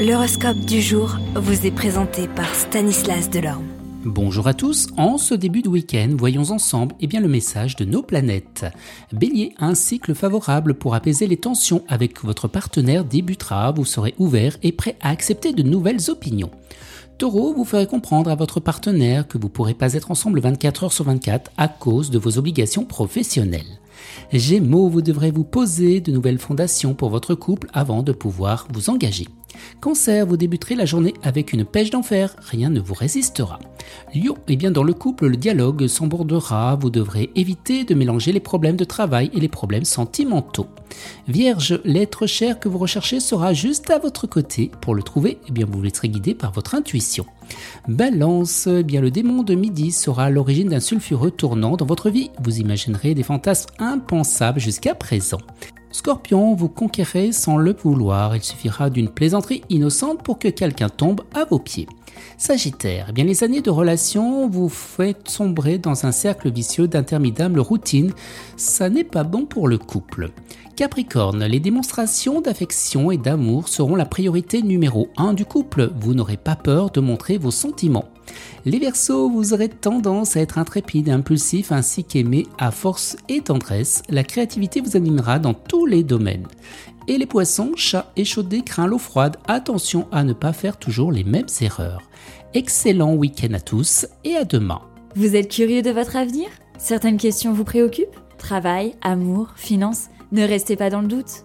L'horoscope du jour vous est présenté par Stanislas Delorme. Bonjour à tous, en ce début de week-end, voyons ensemble eh bien, le message de nos planètes. Bélier, un cycle favorable pour apaiser les tensions avec votre partenaire débutera, vous serez ouvert et prêt à accepter de nouvelles opinions. Taureau, vous ferez comprendre à votre partenaire que vous ne pourrez pas être ensemble 24 heures sur 24 à cause de vos obligations professionnelles. Gémeaux, vous devrez vous poser de nouvelles fondations pour votre couple avant de pouvoir vous engager. Cancer, vous débuterez la journée avec une pêche d'enfer, rien ne vous résistera. Lion, eh bien dans le couple, le dialogue s'embordera, vous devrez éviter de mélanger les problèmes de travail et les problèmes sentimentaux. Vierge, l'être cher que vous recherchez sera juste à votre côté. Pour le trouver, eh bien vous laisserez guider par votre intuition. Balance, eh bien le démon de midi sera à l'origine d'un sulfureux tournant dans votre vie. Vous imaginerez des fantasmes impensables jusqu'à présent. Scorpion, vous conquérez sans le vouloir. Il suffira d'une plaisanterie innocente pour que quelqu'un tombe à vos pieds. Sagittaire, eh bien les années de relation vous faites sombrer dans un cercle vicieux d'interminable routine. Ça n'est pas bon pour le couple. Capricorne, les démonstrations d'affection et d'amour seront la priorité numéro 1 du couple. Vous n'aurez pas peur de montrer vos sentiments. Les Verseaux, vous aurez tendance à être intrépide et impulsif ainsi qu'aimé à force et tendresse. La créativité vous animera dans tous les domaines. Et les poissons, chats échaudés, craint l'eau froide. Attention à ne pas faire toujours les mêmes erreurs. Excellent week-end à tous et à demain. Vous êtes curieux de votre avenir? Certaines questions vous préoccupent? Travail, amour, finances? Ne restez pas dans le doute.